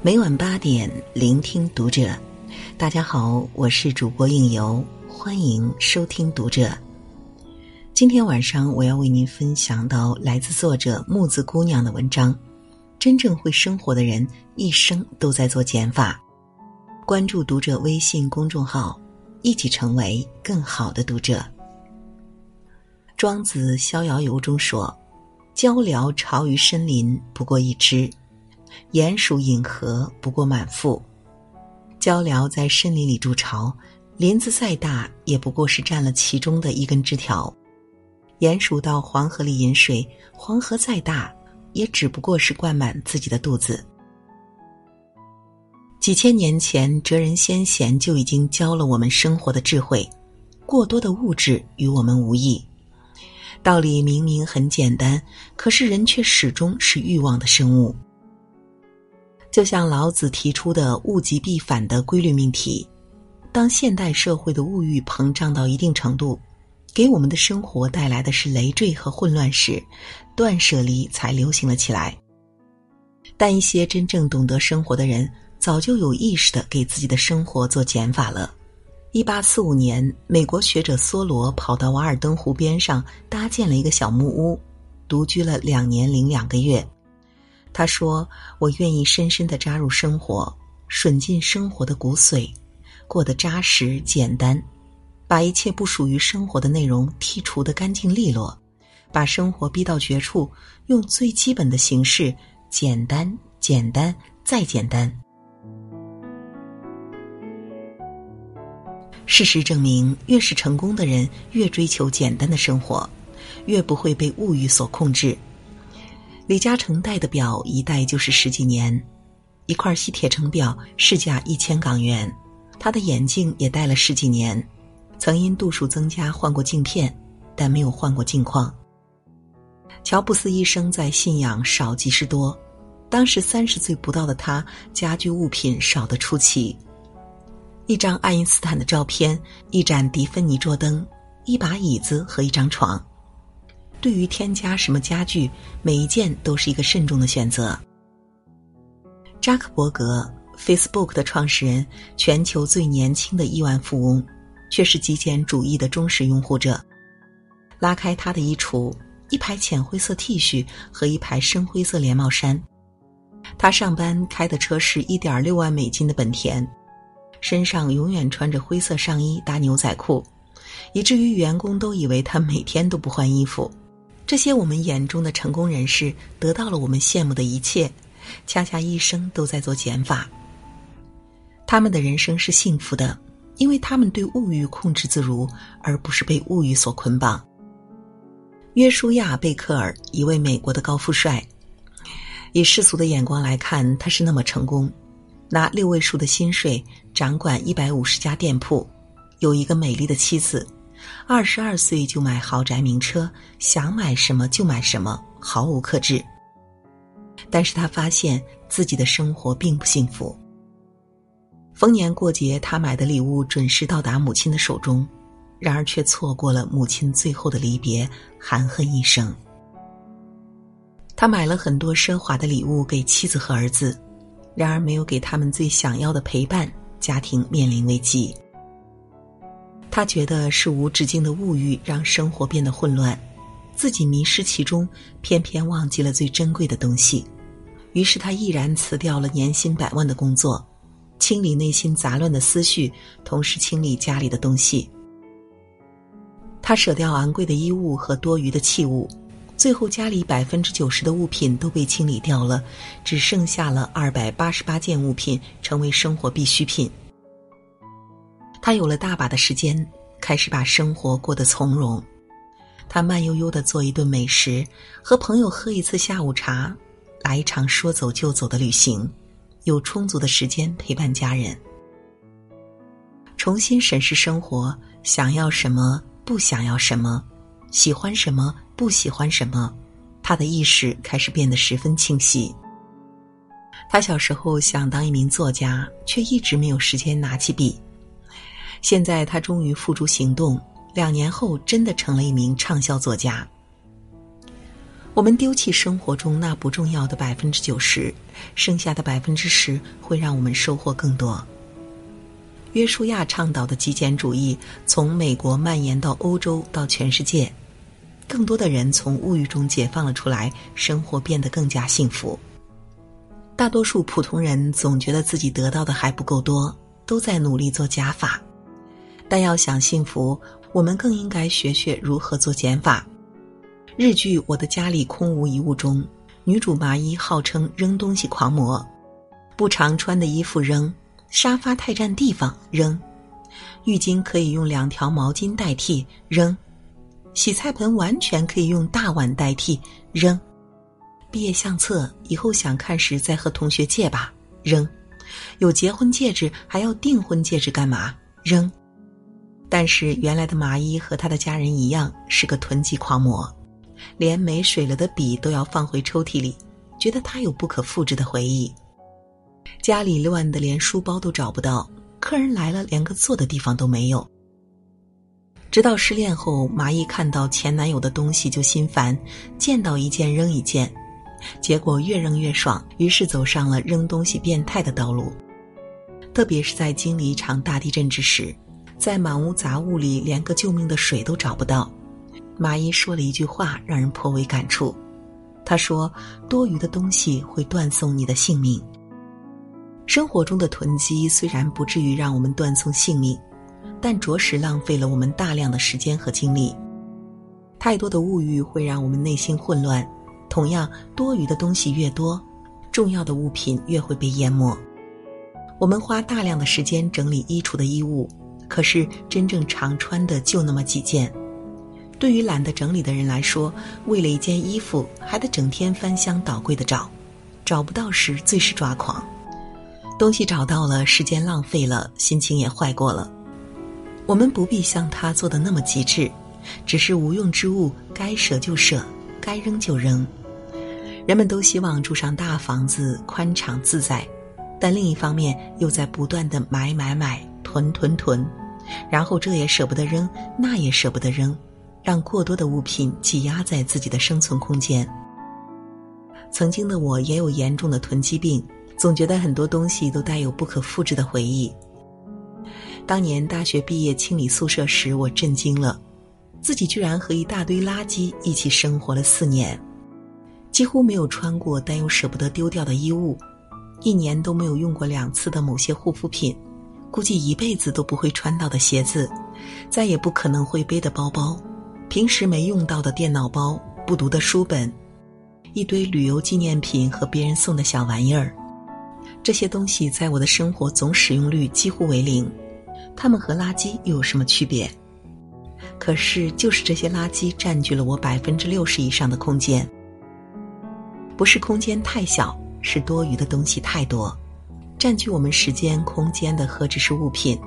每晚八点，聆听读者。大家好，我是主播应由，欢迎收听读者。今天晚上我要为您分享到来自作者木子姑娘的文章。真正会生活的人，一生都在做减法。关注读者微信公众号，一起成为更好的读者。庄子《逍遥游》中说：“鹪鹩巢于深林，不过一只；鼹鼠饮河，不过满腹。”鹪鹩在森林里筑巢，林子再大，也不过是占了其中的一根枝条；鼹鼠到黄河里饮水，黄河再大。也只不过是灌满自己的肚子。几千年前，哲人先贤就已经教了我们生活的智慧。过多的物质与我们无益。道理明明很简单，可是人却始终是欲望的生物。就像老子提出的“物极必反”的规律命题，当现代社会的物欲膨胀到一定程度。给我们的生活带来的是累赘和混乱时，断舍离才流行了起来。但一些真正懂得生活的人，早就有意识的给自己的生活做减法了。一八四五年，美国学者梭罗跑到瓦尔登湖边上搭建了一个小木屋，独居了两年零两个月。他说：“我愿意深深的扎入生活，吮尽生活的骨髓，过得扎实简单。”把一切不属于生活的内容剔除的干净利落，把生活逼到绝处，用最基本的形式，简单、简单再简单。事实证明，越是成功的人，越追求简单的生活，越不会被物欲所控制。李嘉诚戴的表一戴就是十几年，一块西铁城表市价一千港元，他的眼镜也戴了十几年。曾因度数增加换过镜片，但没有换过镜框。乔布斯一生在信仰少即是多，当时三十岁不到的他，家居物品少得出奇：一张爱因斯坦的照片，一盏迪芬尼桌灯，一把椅子和一张床。对于添加什么家具，每一件都是一个慎重的选择。扎克伯格，Facebook 的创始人，全球最年轻的亿万富翁。却是极简主义的忠实拥护者。拉开他的衣橱，一排浅灰色 T 恤和一排深灰色连帽衫。他上班开的车是一点六万美金的本田，身上永远穿着灰色上衣搭牛仔裤，以至于员工都以为他每天都不换衣服。这些我们眼中的成功人士得到了我们羡慕的一切，恰恰一生都在做减法。他们的人生是幸福的。因为他们对物欲控制自如，而不是被物欲所捆绑。约书亚·贝克尔，一位美国的高富帅，以世俗的眼光来看，他是那么成功，拿六位数的薪水，掌管一百五十家店铺，有一个美丽的妻子，二十二岁就买豪宅名车，想买什么就买什么，毫无克制。但是他发现自己的生活并不幸福。逢年过节，他买的礼物准时到达母亲的手中，然而却错过了母亲最后的离别，含恨一生。他买了很多奢华的礼物给妻子和儿子，然而没有给他们最想要的陪伴，家庭面临危机。他觉得是无止境的物欲让生活变得混乱，自己迷失其中，偏偏忘记了最珍贵的东西，于是他毅然辞掉了年薪百万的工作。清理内心杂乱的思绪，同时清理家里的东西。他舍掉昂贵的衣物和多余的器物，最后家里百分之九十的物品都被清理掉了，只剩下了二百八十八件物品成为生活必需品。他有了大把的时间，开始把生活过得从容。他慢悠悠的做一顿美食，和朋友喝一次下午茶，来一场说走就走的旅行。有充足的时间陪伴家人，重新审视生活，想要什么，不想要什么，喜欢什么，不喜欢什么，他的意识开始变得十分清晰。他小时候想当一名作家，却一直没有时间拿起笔。现在他终于付诸行动，两年后真的成了一名畅销作家。我们丢弃生活中那不重要的百分之九十，剩下的百分之十会让我们收获更多。约书亚倡导的极简主义从美国蔓延到欧洲，到全世界，更多的人从物欲中解放了出来，生活变得更加幸福。大多数普通人总觉得自己得到的还不够多，都在努力做加法。但要想幸福，我们更应该学学如何做减法。日剧《我的家里空无一物》中，女主麻衣号称扔东西狂魔，不常穿的衣服扔，沙发太占地方扔，浴巾可以用两条毛巾代替扔，洗菜盆完全可以用大碗代替扔。毕业相册以后想看时再和同学借吧，扔。有结婚戒指还要订婚戒指干嘛？扔。但是原来的麻衣和他的家人一样是个囤积狂魔，连没水了的笔都要放回抽屉里，觉得他有不可复制的回忆。家里乱的连书包都找不到，客人来了连个坐的地方都没有。直到失恋后，麻衣看到前男友的东西就心烦，见到一件扔一件。结果越扔越爽，于是走上了扔东西变态的道路。特别是在经历一场大地震之时，在满屋杂物里连个救命的水都找不到，麻衣说了一句话，让人颇为感触。他说：“多余的东西会断送你的性命。”生活中的囤积虽然不至于让我们断送性命，但着实浪费了我们大量的时间和精力。太多的物欲会让我们内心混乱。同样，多余的东西越多，重要的物品越会被淹没。我们花大量的时间整理衣橱的衣物，可是真正常穿的就那么几件。对于懒得整理的人来说，为了一件衣服还得整天翻箱倒柜的找，找不到时最是抓狂。东西找到了，时间浪费了，心情也坏过了。我们不必像他做的那么极致，只是无用之物该舍就舍，该扔就扔。人们都希望住上大房子，宽敞自在，但另一方面又在不断的买买买、囤囤囤，然后这也舍不得扔，那也舍不得扔，让过多的物品挤压在自己的生存空间。曾经的我也有严重的囤积病，总觉得很多东西都带有不可复制的回忆。当年大学毕业清理宿舍时，我震惊了，自己居然和一大堆垃圾一起生活了四年。几乎没有穿过但又舍不得丢掉的衣物，一年都没有用过两次的某些护肤品，估计一辈子都不会穿到的鞋子，再也不可能会背的包包，平时没用到的电脑包、不读的书本，一堆旅游纪念品和别人送的小玩意儿，这些东西在我的生活总使用率几乎为零，它们和垃圾又有什么区别？可是就是这些垃圾占据了我百分之六十以上的空间。不是空间太小，是多余的东西太多，占据我们时间空间的何止是物品？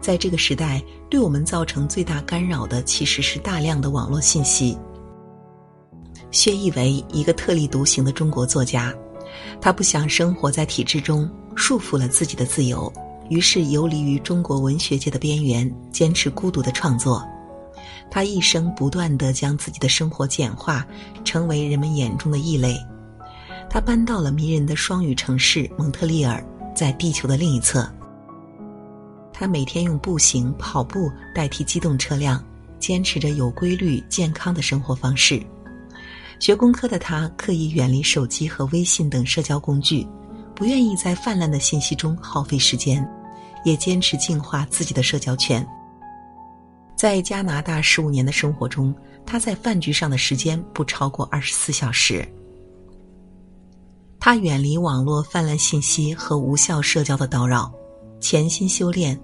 在这个时代，对我们造成最大干扰的其实是大量的网络信息。薛毅为一个特立独行的中国作家，他不想生活在体制中，束缚了自己的自由，于是游离于中国文学界的边缘，坚持孤独的创作。他一生不断的将自己的生活简化，成为人们眼中的异类。他搬到了迷人的双语城市蒙特利尔，在地球的另一侧。他每天用步行、跑步代替机动车辆，坚持着有规律、健康的生活方式。学工科的他刻意远离手机和微信等社交工具，不愿意在泛滥的信息中耗费时间，也坚持净化自己的社交圈。在加拿大十五年的生活中，他在饭局上的时间不超过二十四小时。他远离网络泛滥信息和无效社交的叨扰，潜心修炼，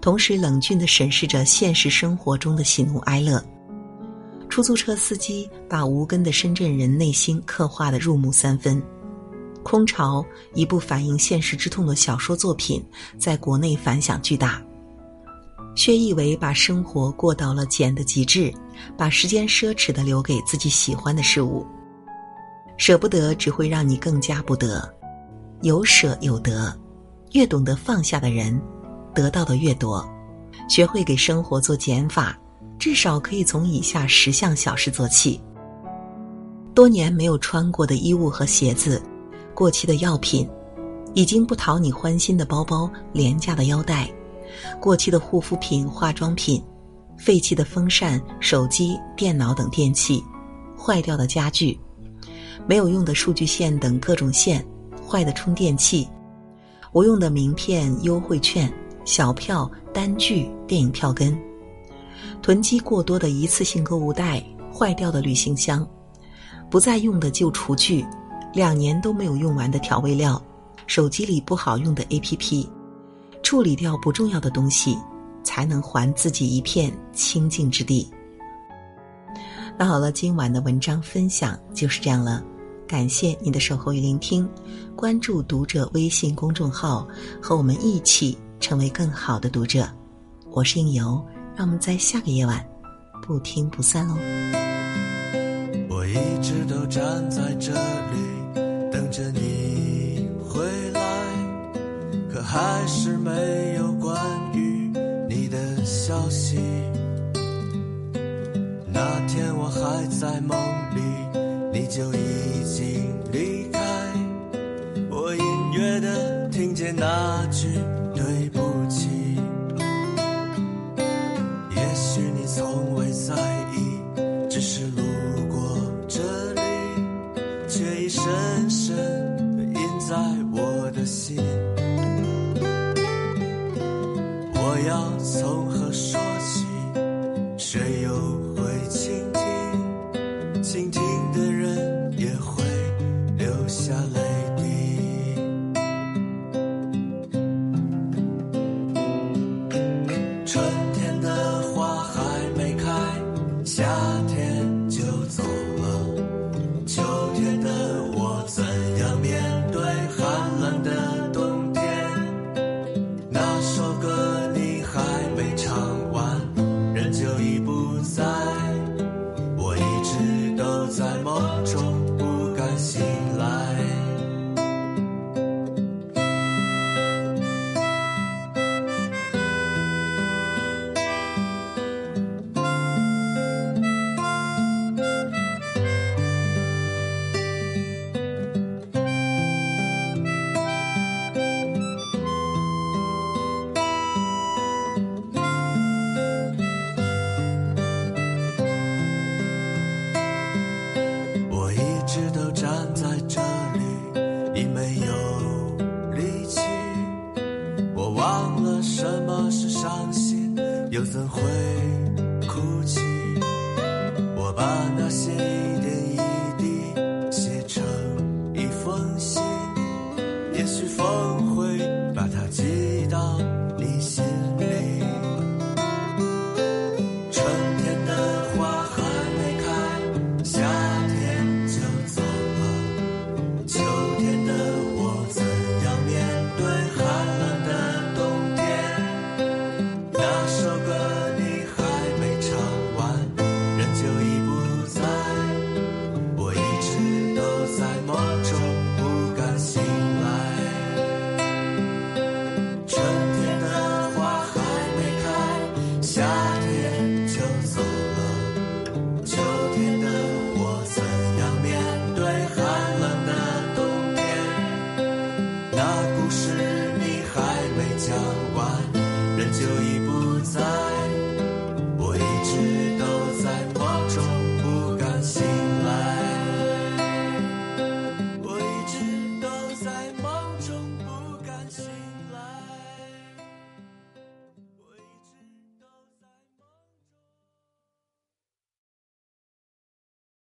同时冷峻地审视着现实生活中的喜怒哀乐。出租车司机把无根的深圳人内心刻画得入木三分。空巢一部反映现实之痛的小说作品，在国内反响巨大。薛毅为把生活过到了简的极致，把时间奢侈地留给自己喜欢的事物。舍不得只会让你更加不得，有舍有得，越懂得放下的人，得到的越多。学会给生活做减法，至少可以从以下十项小事做起：多年没有穿过的衣物和鞋子，过期的药品，已经不讨你欢心的包包、廉价的腰带，过期的护肤品、化妆品，废弃的风扇、手机、电脑等电器，坏掉的家具，没有用的数据线等各种线，坏的充电器，无用的名片、优惠券、小票、单据、电影票根，囤积过多的一次性购物袋，坏掉的旅行箱。不再用的旧厨具，两年都没有用完的调味料，手机里不好用的 APP，处理掉不重要的东西，才能还自己一片清净之地。那好了，今晚的文章分享就是这样了，感谢你的守候与聆听，关注读者微信公众号，和我们一起成为更好的读者。我是应由，让我们在下个夜晚不听不散喽。一直都站在这里等着你回来，可还是没有关于你的消息。那天我还在梦里，你就已那句对不起，也许你从未在意，只是路过这里，却已。深深地印在我的心。我要从又怎会哭泣